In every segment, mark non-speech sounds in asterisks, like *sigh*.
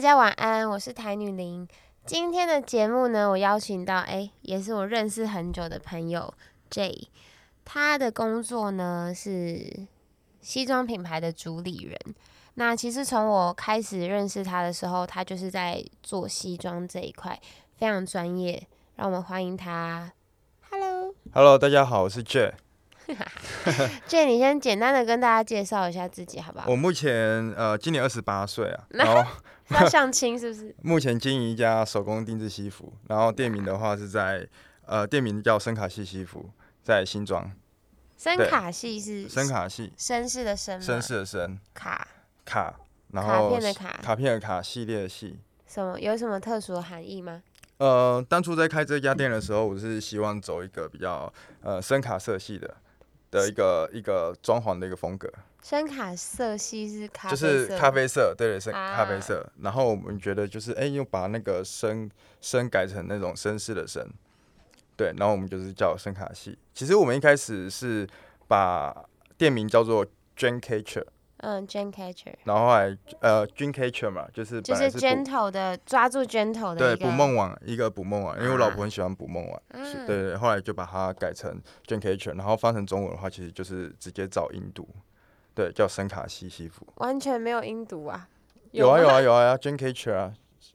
大家晚安，我是台女林。今天的节目呢，我邀请到哎、也是我认识很久的朋友 J，他的工作呢是西装品牌的主理人。那其实从我开始认识他的时候，他就是在做西装这一块，非常专业。让我们欢迎他。Hello，Hello，大家好，我是 J。a y。*laughs* 你先简单的跟大家介绍一下自己，好不好？我目前呃今年二十八岁啊，那 *laughs* 然后要相亲是不是？*laughs* 目前经营一家手工定制西服，然后店名的话是在呃店名叫深卡系西服，在新庄。深卡系是深卡系，绅士的绅，绅士的绅，卡卡，然后卡片的卡卡片的卡，系列的系。什么有什么特殊的含义吗？呃，当初在开这家店的时候，我是希望走一个比较呃深卡色系的的一个一个装潢的一个风格。深卡色系是咖啡就是咖啡色，对对，是啊咖啡色。然后我们觉得就是，哎、又把那个深深改成那种绅士的绅，对，然后我们就是叫深卡系。其实我们一开始是把店名叫做 Dream Catcher，嗯，Jane Catcher 然后后来呃 Dream Catcher 嘛，就是就是 gentle 的抓住 gentle 的对捕梦网一个捕梦网，因为我老啊。婆很喜欢捕梦网，是嗯对对，后来就把它改成 Dream Catcher，然后翻成中文的话，其实就是直接找音读，对，叫深卡西西服。完全没有音读啊。有啊有啊有啊，Dream Catcher 啊，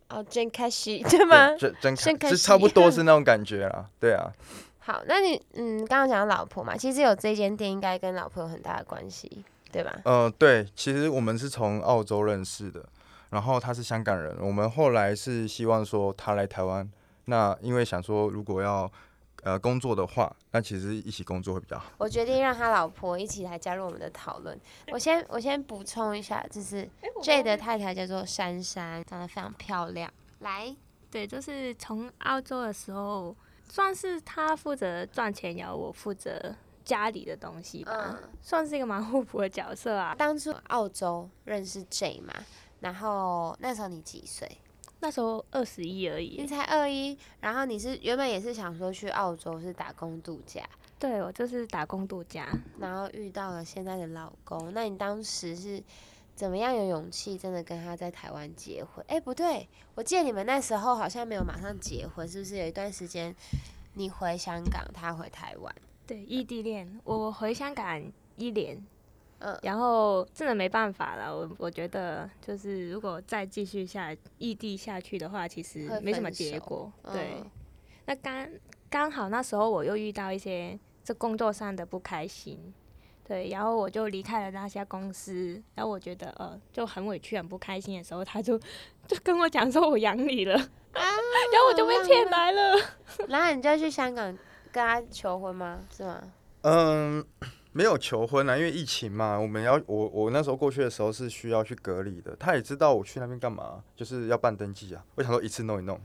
哦，Jane Catcher 对吗？对，真深刻系真就差不多是那种感觉啦，*laughs* 对啊，好，那你嗯，刚刚讲到老婆嘛，其实有这间店应该跟老婆有很大的关系，对吧？呃，对，其实我们是从澳洲认识的，然后他是香港人，我们后来是希望说他来台湾，那因为想说如果要呃工作的话，那其实一起工作会比较好。我决定让他老婆一起来加入我们的讨论。我先我先补充一下，就是 J 的太太叫做珊珊，长得非常漂亮。来，对，就是从澳洲的时候，算是他负责赚钱，然后我负责家里的东西吧，嗯算是一个蛮互补的角色啊。当初澳洲认识 J 嘛，然后那时候你几岁？那时候二十一而已你，才二一，然后你是原本也是想说去澳洲是打工度假，对我就是打工度假。然后遇到了现在的老公，那你当时是怎么样有勇气真的跟他在台湾结婚？哎，不对，我记得你们那时候好像没有马上结婚，是不是有一段时间你回香港，他回台湾？对，异地恋，我回香港一年，嗯然后真的没办法了。我我觉得就是如果再继续下异地下去的话，其实没什么结果。对，嗯那刚刚好那时候我又遇到一些这工作上的不开心，对，然后我就离开了那家公司，然后我觉得呃就很委屈很不开心的时候，他就就跟我讲说我养你了，啊，然后我就被骗来了。然后你就去香港跟他求婚吗？是吗？嗯，*coughs* 没有求婚啊，因为疫情嘛，我们要我我那时候过去的时候是需要去隔离的，他也知道我去那边干嘛，就是要办登记啊。我想说一次弄一弄。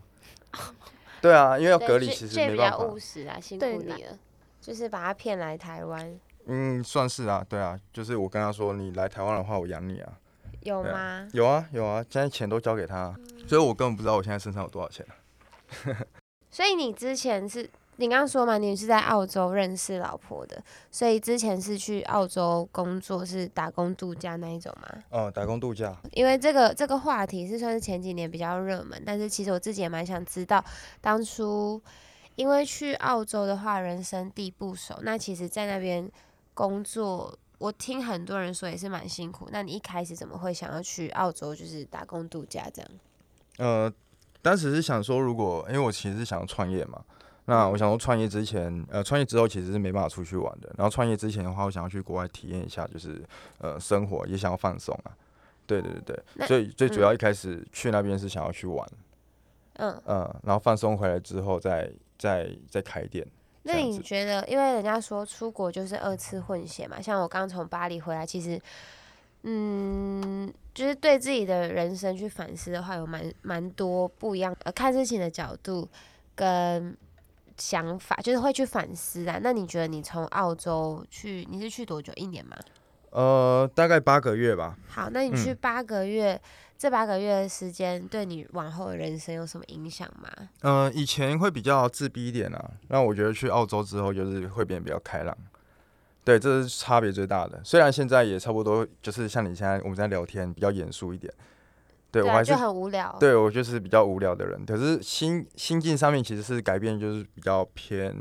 *laughs* 对啊，因为要隔离，其实 J 没办法比较务。实啊，辛苦你了，就是把他骗来台湾，嗯，算是啊，对啊，就是我跟他说，你来台湾的话，我养你啊有吗？有啊有啊，现在钱都交给他，所以我根本不知道我现在身上有多少钱。*laughs* 所以你之前是你刚刚说嘛，你是在澳洲认识老婆的，所以之前是去澳洲工作，是打工度假那一种吗？哦、打工度假。因为这个这个话题是算是前几年比较热门，但是其实我自己也蛮想知道，当初因为去澳洲的话，人生地不熟，那其实在那边工作，我听很多人说也是蛮辛苦。那你一开始怎么会想要去澳洲，就是打工度假这样？呃，当时是想说，如果因为我其实是想要创业嘛，那我想说创业之前，呃，创业之后其实是没办法出去玩的。然后创业之前的话，我想要去国外体验一下，就是呃生活，也想要放松啊。对对对对，所以最主嗯要一开始去那边是想要去玩，嗯，嗯，然后放松回来之后再再再开店。那你觉得，因为人家说出国就是二次混血嘛，像我刚从巴黎回来，其实，嗯，就是对自己的人生去反思的话，有蛮蛮多不一样呃看事情的角度跟想法，就是会去反思啊。那你觉得你从澳洲去，你是去多久？一年吗？呃，大概八个月吧。好，那你去嗯八个月，这八个月的时间对你往后的人生有什么影响吗？嗯、以前会比较自闭一点啊，那我觉得去澳洲之后就是会变得比较开朗。对，这是差别最大的。虽然现在也差不多，就是像你现在我们在聊天比较严肃一点，对我还是很无聊。对我就是比较无聊的人，可是心心境上面其实是改变，就是比较偏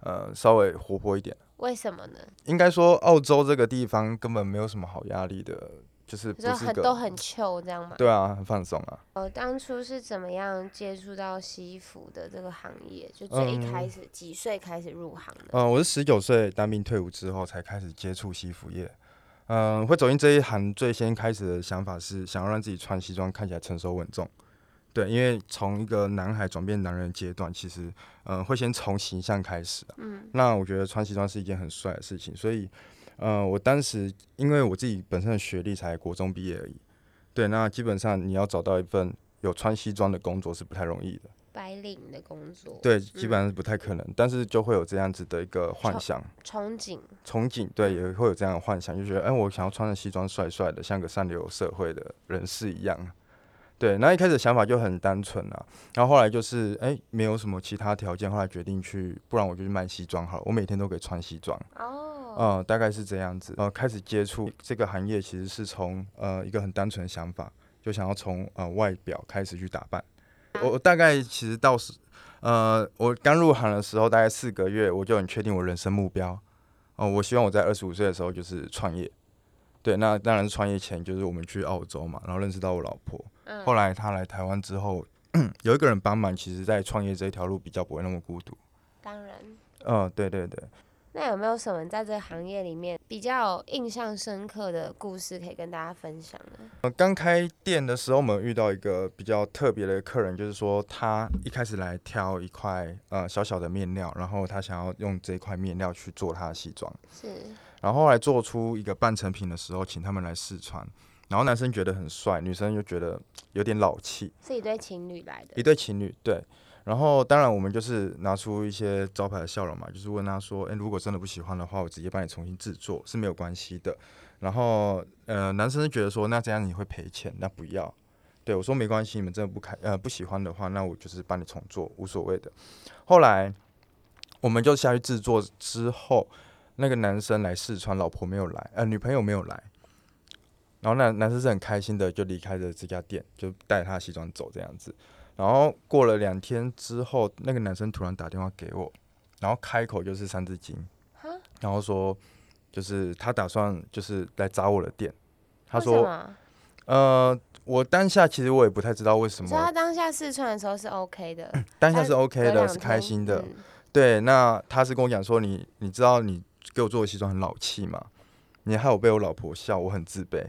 呃稍微活泼一点。为什么呢？应该说澳洲这个地方根本没有什么好压力的，就是不是很都很 chill 这样嘛。对啊，很放松啊。呃，当初是怎么样接触到西服的这个行业？就最一嗯开始、几岁开始入行的？嗯、我是十九岁当兵退伍之后才开始接触西服业。嗯、会走进这一行，最先开始的想法是想要让自己穿西装看起来成熟稳重。对，因为从一个男孩转变男人的阶段，其实嗯、呃会先从形象开始啊。嗯那我觉得穿西装是一件很帅的事情，所以，呃，我当时因为我自己本身的学历才国中毕业而已，对，那基本上你要找到一份有穿西装的工作是不太容易的，白领的工作，对，基本上是不太可能，但是就会有这样子的一个幻想、憧憬，憧憬，对，也会有这样的幻想，就觉得，哎、我想要穿着西装帅帅的，像个上流社会的人士一样。对，那一开始想法就很单纯啊，然后后来就是，哎、没有什么其他条件，后来决定去，不然我就去卖西装好了，我每天都可以穿西装。哦，呃，大概是这样子。呃，开始接触这个行业，其实是从呃一个很单纯的想法，就想要从呃外表开始去打扮。我我大概其实到时呃，我刚入行的时候，大概四个月，我就很确定我人生目标。哦、我希望我在二十五岁的时候就是创业。对，那当然是创业前就是我们去澳洲嘛，然后认识到我老婆。嗯后来她来台湾之后，*clears throat* 有一个人帮忙，其实在创业这一条路比较不会那么孤独。当然。嗯、对对对。那有没有什么在这个行业里面比较印象深刻的故事可以跟大家分享呢？呃，刚开店的时候，我们遇到一个比较特别的客人，就是说他一开始来挑一块呃小小的面料，然后他想要用这块面料去做他的西装，是，然后后来做出一个半成品的时候，请他们来试穿，然后男生觉得很帅，女生又觉得有点老气，是一对情侣来的一。对情侣对。然后当然我们就是拿出一些招牌的笑容嘛，就是问他说，诶，如果真的不喜欢的话，我直接帮你重新制作是没有关系的。然后呃，男生觉得说，那这样你会赔钱，那不要。对我说没关系，你们真的不开呃不喜欢的话，那我就是帮你重做，无所谓的。后来我们就下去制作之后，那个男生来试穿，老婆没有来，呃女朋友没有来，然后那男生是很开心的就离开了这家店，就带他西装走这样子。然后过了两天之后，那个男生突然打电话给我，然后开口就是三字经，然后说就是他打算就是来砸我的店。他说，呃，我当下其实我也不太知道为什所以他，当下试穿的时候是 OK 的，*clears throat* 当下是 OK 的，是开心的。嗯对，那他是跟我讲说，你你知道你给我做的西装很老气嘛？你害我被我老婆笑，我很自卑。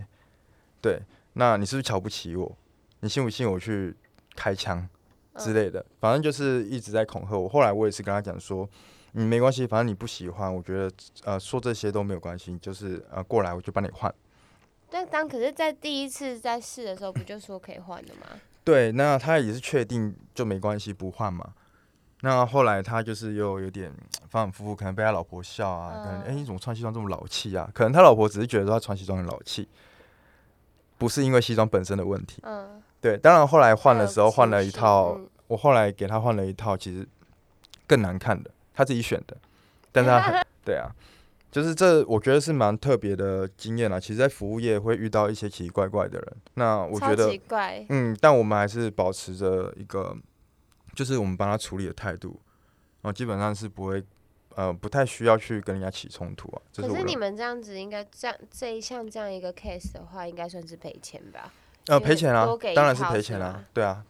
对，那你是不是瞧不起我？你信不信我去开枪之类的？反正就是一直在恐吓我。后来我也是跟他讲说，嗯，没关系，反正你不喜欢，我觉得呃说这些都没有关系，就是呃过来我就帮你换。但当可是，在第一次在试的时候，不就说可以换的吗？对，那他也是确定就没关系，不换嘛。那后来他就是又有点反反复复，可能被他老婆笑啊，可能哎、诶你怎么穿西装这么老气啊？可能他老婆只是觉得说他穿西装很老气，不是因为西装本身的问题。嗯，对，当然后来换的时候换了一套，嗯我后来给他换了一套，其实更难看的，他自己选的，但是他很 *laughs* 对啊，就是这我觉得是蛮特别的经验啊。其实，在服务业会遇到一些奇奇怪怪的人，那我觉得奇怪，嗯，但我们还是保持着一个，就是我们帮他处理的态度，然后基本上是不会，呃，不太需要去跟人家起冲突啊。这可是你们这样子，应该这样这一项这样一个 case 的话，应该算是赔钱吧？呃赔钱啊当然是赔钱啊，对啊，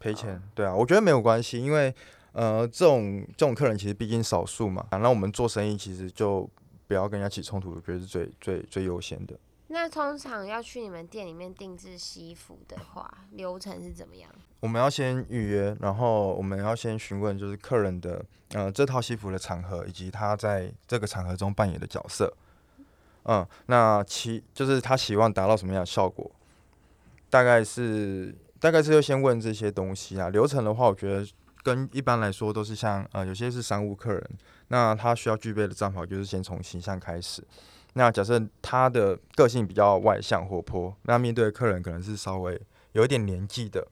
赔哦钱，对啊，我觉得没有关系，因为呃，这种这种客人其实毕竟少数嘛，啊那我们做生意其实就不要跟人家起冲突，我觉得是最最最优先的。那通常要去你们店里面定制西服的话，流程是怎么样？我们要先预约，然后我们要先询问就是客人的呃这套西服的场合，以及他在这个场合中扮演的角色。嗯，那其就是他希望达到什么样的效果，大概是大概是要先问这些东西啊。流程的话，我觉得跟一般来说都是像呃有些是商务客人，那他需要具备的战法就是先从形象开始。那假设他的个性比较外向活泼，那面对的客人可能是稍微有一点年纪的，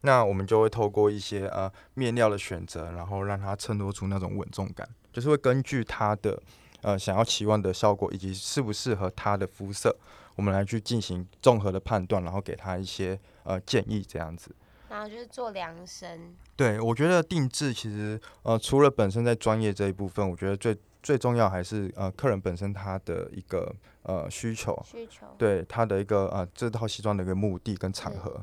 那我们就会透过一些呃面料的选择，然后让他衬托出那种稳重感，就是会根据他的呃想要期望的效果，以及适不适合他的肤色，我们来去进行综合的判断，然后给他一些呃建议这样子。然后就是做量身，对，我觉得定制其实呃除了本身在专业这一部分，我觉得最最重要还是呃客人本身他的一个呃需求，需求。对他的一个呃这套西装的一个目的跟场合。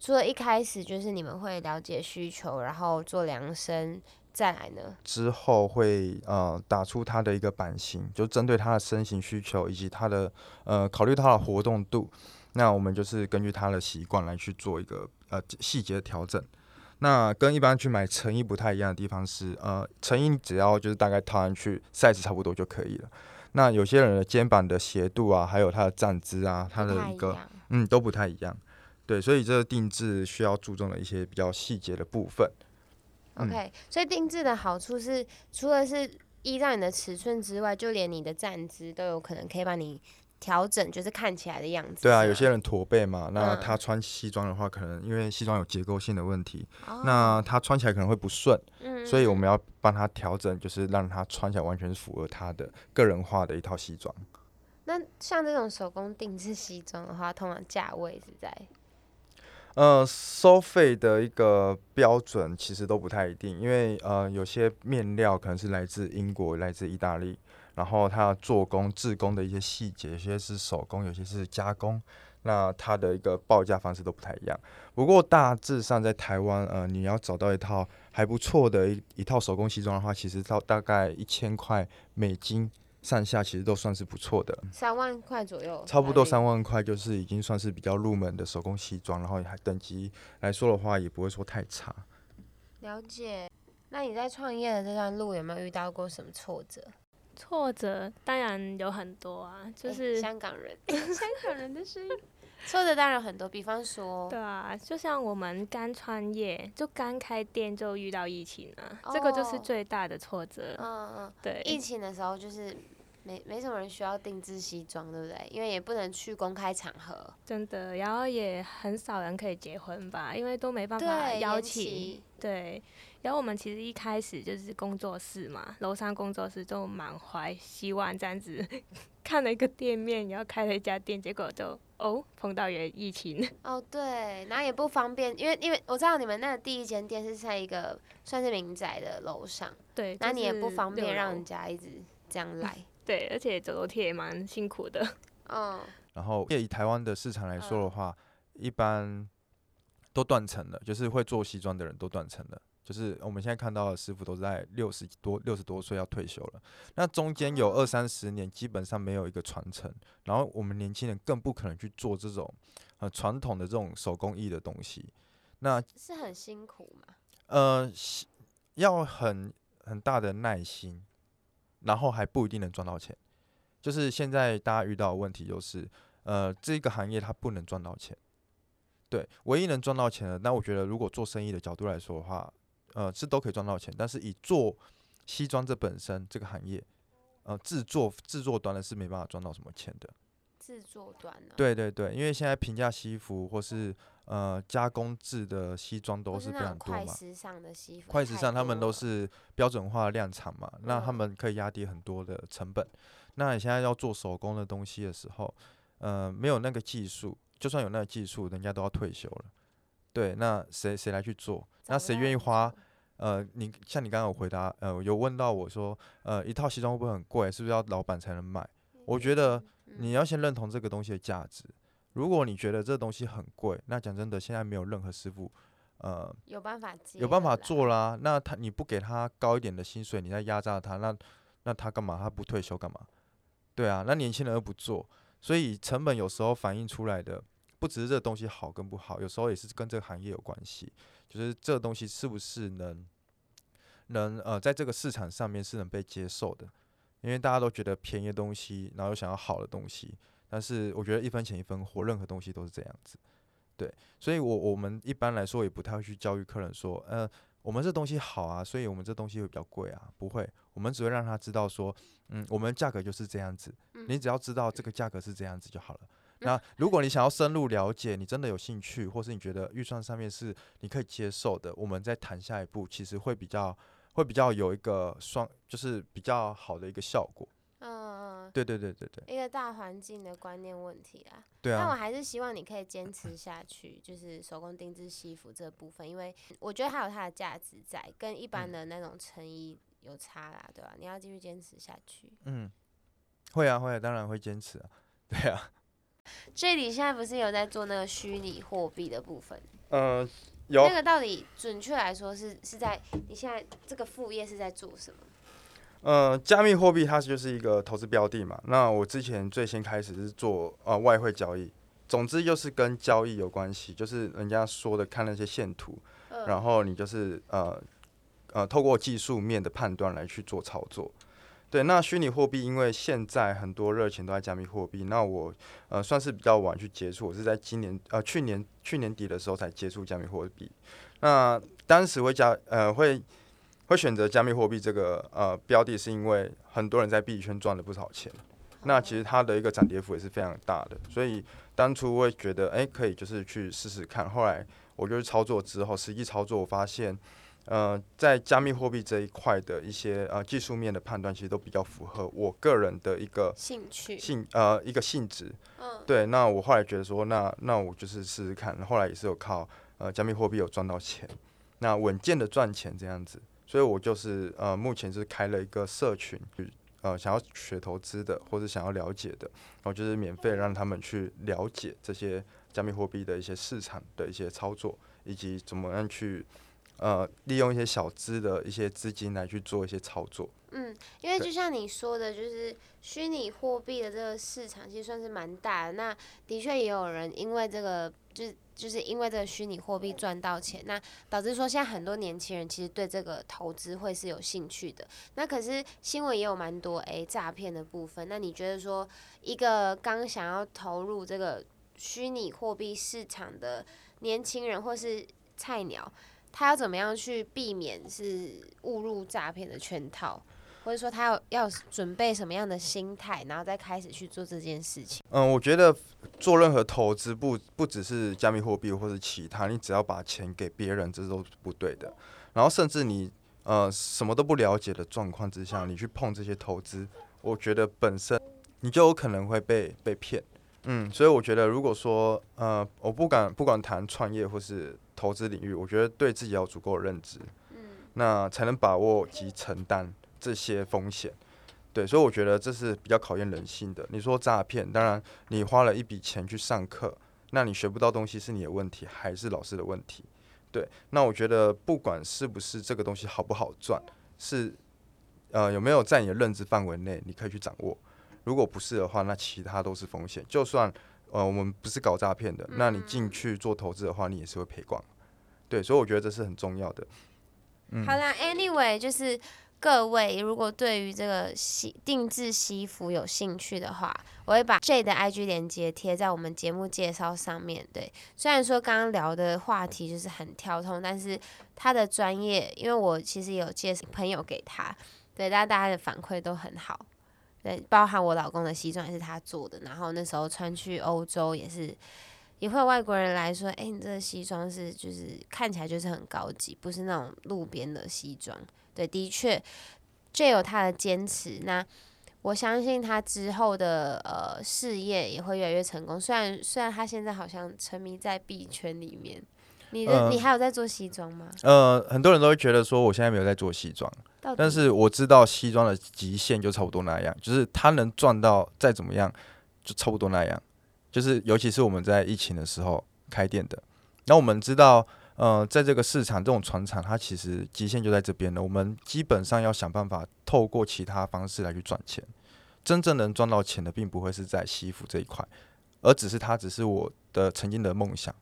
除了一开始就是你们会了解需求，然后做量身，再来呢？之后会呃打出他的一个版型，就针对他的身形需求以及他的呃考虑他的活动度，那我们就是根据他的习惯来去做一个呃细节的调整。那跟一般去买成衣不太一样的地方是，呃，成衣只要就是大概套上去，size 差不多就可以了。那有些人的肩膀的斜度啊，还有他的站姿啊，他的一个嗯都不太一样。对，所以这个定制需要注重的一些比较细节的部分。OK，所以定制的好处是，除了是依照你的尺寸之外，就连你的站姿都有可能可以帮你调整，就是看起来的样子。对啊，有些人驼背嘛，那他穿西装的话，可能因为西装有结构性的问题，那他穿起来可能会不顺。嗯，所以我们要帮他调整，就是让他穿起来完全符合他的个人化的一套西装。那像这种手工定制西装的话，通常价位是在？呃，收费的一个标准其实都不太一定，因为呃，有些面料可能是来自英国、来自意大利，然后它做工、制工的一些细节，有些是手工，有些是加工，那它的一个报价方式都不太一样。不过大致上在台湾，呃，你要找到一套还不错的一一套手工西装的话，其实到大概一千块美金。上下其实都算是不错的，三万块左右，差不多三万块就是已经算是比较入门的手工西装，然后还等级来说的话，也不会说太差。了解。那你在创业的这段路有没有遇到过什么挫折？挫折当然有很多啊，就是香港人，香港人的声音。挫折当然很多，比方说，对啊，就像我们刚创业，就刚开店就遇到疫情了，这个就是最大的挫折。嗯嗯，对，疫情的时候就是。没没什么人需要定制西装，对不对？因为也不能去公开场合，真的。然后也很少人可以结婚吧，因为都没办法邀请。对。然后我们其实一开始就是工作室嘛，楼上工作室就满怀希望这样子，看了一个店面，然后开了一家店，结果就哦碰到也疫情。*laughs* 哦，对，然后也不方便，因为因为我知道你们那第一间店是在一个算是民宅的楼上，对，那你也不方便让人家一直这样来。*laughs* 对，而且走楼梯也蛮辛苦的。*laughs* 嗯。然后，以台湾的市场来说的话，一般都断层了，就是会做西装的人都断层了。就是我们现在看到的师傅都在六十多、六十多岁要退休了。那中间有二三十年，基本上没有一个传承。然后我们年轻人更不可能去做这种呃传统的这种手工艺的东西。那是很辛苦吗？呃，要很很大的耐心。然后还不一定能赚到钱，就是现在大家遇到的问题就是，呃，这个行业它不能赚到钱，对，唯一能赚到钱的，那我觉得如果做生意的角度来说的话，呃，是都可以赚到钱，但是以做西装这本身这个行业，呃，制作制作端的是没办法赚到什么钱的。制作端的。对对对，因为现在平价西服或是呃加工制的西装都是非常多嘛。快时尚的西服。快时尚他们都是标准化量产嘛，那他们可以压低很多的成本。那你现在要做手工的东西的时候，呃，没有那个技术，就算有那个技术，人家都要退休了。对，那谁谁来去做？那谁愿意花？呃，你像你刚刚有回答，呃，有问到我说，呃，一套西装会不会很贵？是不是要老板才能买？我觉得。你要先认同这个东西的价值。如果你觉得这东西很贵，那讲真的，现在没有任何师傅，呃，有办法有办法做啦。那他你不给他高一点的薪水，你在压榨他，那那他干嘛？他不退休干嘛？对啊，那年轻人又不做，所以成本有时候反映出来的，不只是这个东西好跟不好，有时候也是跟这个行业有关系。就是这个东西是不是能能呃，在这个市场上面是能被接受的。因为大家都觉得便宜的东西，然后又想要好的东西，但是我觉得一分钱一分货，任何东西都是这样子，对，所以我我们一般来说也不太会去教育客人说，呃，我们这东西好啊，所以我们这东西会比较贵啊，不会，我们只会让他知道说，嗯，我们价格就是这样子，你只要知道这个价格是这样子就好了。*laughs* 那如果你想要深入了解，你真的有兴趣，或是你觉得预算上面是你可以接受的，我们再谈下一步，其实会比较。会比较有一个双，就是比较好的一个效果。嗯对对对对对一个大环境的观念问题啊。对啊但我啊，还是希望你可以坚持下去，就是手工定制西服这部分，因为我觉得它有它的价值在，跟一嗯般的那种成衣有差啦，对吧、你要继续坚持下去。嗯，会啊会啊，当然会坚持啊，*laughs* 对啊，这里现在不是有在做那个虚拟货币的部分？呃、有那个到底准确来说是是在你现在这个副业是在做什么？呃，加密货币它就是一个投资标的嘛。那我之前最先开始是做呃外汇交易，总之就是跟交易有关系，就是人家说的看那些线图，嗯然后你就是呃呃透过技术面的判断来去做操作。对，那虚拟货币因为现在很多热钱都在加密货币，那我呃算是比较晚去接触，我是在今年呃去年去年底的时候才接触加密货币。那当时会加呃会会选择加密货币这个呃标的，是因为很多人在币圈赚了不少钱。那其实它的一个涨跌幅也是非常大的，所以当初会觉得，哎、可以就是去试试看。后来我就是操作之后，实际操作我发现，呃，在加密货币这一块的一些呃技术面的判断，其实都比较符合我个人的一个兴趣，性呃一个性质。嗯，对，那我后来觉得说，那那我就是试试看。后来也是有靠呃加密货币有赚到钱，那稳健的赚钱这样子。所以我就是呃目前是开了一个社群，呃想要学投资的或者想要了解的，然后就是免费让他们去了解这些加密货币的一些市场的一些操作，以及怎么样去呃利用一些小资的一些资金来去做一些操作。嗯，因为就像你说的，就是虚拟货币的这个市场其实算是蛮大的。那的确也有人因为这个，就是就是因为这个虚拟货币赚到钱，那导致说现在很多年轻人其实对这个投资会是有兴趣的。那可是新闻也有蛮多诶诈骗的部分。那你觉得说一个刚想要投入这个虚拟货币市场的年轻人或是菜鸟，他要怎么样去避免是误入诈骗的圈套？或者说他要要准备什么样的心态，然后再开始去做这件事情。嗯，我觉得做任何投资不不只是加密货币或者其他，你只要把钱给别人，这都是不对的。然后甚至你呃什么都不了解的状况之下，你去碰这些投资，我觉得本身你就有可能会被被骗。嗯，所以我觉得如果说呃我不敢不管谈创业或是投资领域，我觉得对自己要足够的认知，嗯那才能把握及承担这些风险。对，所以我觉得这是比较考验人性的。你说诈骗，当然你花了一笔钱去上课，那你学不到东西是你的问题，还是老师的问题？对，那我觉得不管是不是这个东西好不好赚，是呃有没有在你的认知范围内，你可以去掌握。如果不是的话，那其他都是风险。就算呃我们不是搞诈骗的，那你进去做投资的话，你也是会赔光。对，所以我觉得这是很重要的。好啦，anyway，就是各位如果对于这个西定制西服有兴趣的话，我会把 J 的 IG 链接贴在我们节目介绍上面。对，虽然说刚刚聊的话题就是很跳通，但是他的专业，因为我其实有介绍朋友给他，对，大家大家的反馈都很好。对，包含我老公的西装也是他做的，然后那时候穿去欧洲也是，也会有外国人来说，哎、你这个西装是就是看起来就是很高级，不是那种路边的西装。对，的确，这有他的坚持。那我相信他之后的呃事业也会越来越成功。虽然虽然他现在好像沉迷在币圈里面，你的、呃你还有在做西装吗？呃，很多人都会觉得说我现在没有在做西装，但是我知道西装的极限就差不多那样，就是他能赚到再怎么样，就差不多那样。就是尤其是我们在疫情的时候开店的，那我们知道，呃，在这个市场这种船厂，它其实极限就在这边了。我们基本上要想办法透过其他方式来去赚钱。真正能赚到钱的，并不会是在西服这一块，而只是它只是我的曾经的梦想，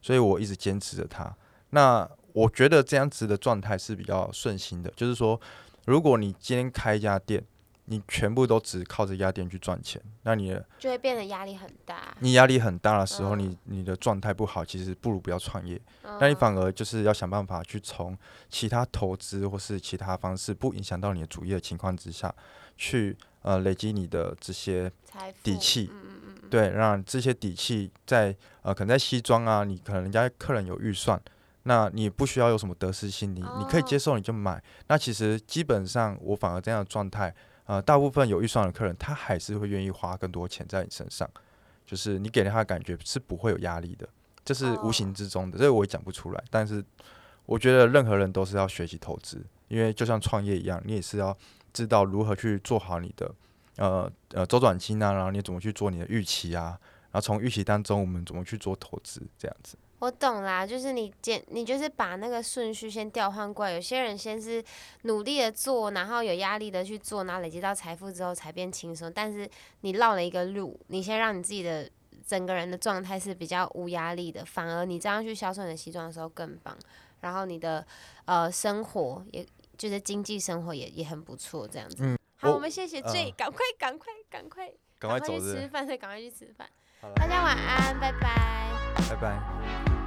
所以我一直坚持着它。那我觉得这样子的状态是比较顺心的，就是说，如果你今天开一家店，你全部都只靠着压店去赚钱，那你的就会变得压力很大。你压力很大的时候，嗯你你的状态不好，其实不如不要创业。那你嗯反而就是要想办法去从其他投资或是其他方式不影响到你的主业的情况之下，去呃累积你的这些底气嗯嗯嗯，对，让这些底气在呃，可能在西装啊，你可能人家客人有预算，那你不需要有什么得失心，理你可以接哦受你就买。那其实基本上我反而这样的状态，呃，大部分有预算的客人，他还是会愿意花更多钱在你身上，就是你给了他的感觉是不会有压力的，这是无形之中的，这个我也讲不出来。但是我觉得任何人都是要学习投资，因为就像创业一样，你也是要知道如何去做好你的呃呃周转金啊，然后你怎么去做你的预期啊，然后从预期当中我们怎么去做投资这样子。我懂啦，就是你简，你就是把那个顺序先调换过来。有些人先是努力的做，然后有压力的去做，然后累积到财富之后才变轻松。但是你绕了一个路，你先让你自己的整个人的状态是比较无压力的，反而你这样去销售你的西装的时候更棒。然后你的呃生活，也就是经济生活也也很不错，这样子。嗯，好，我我们谢谢 J，赶快赶快赶快赶快去吃饭，对，赶快去吃饭。大家晚安，拜拜。拜拜。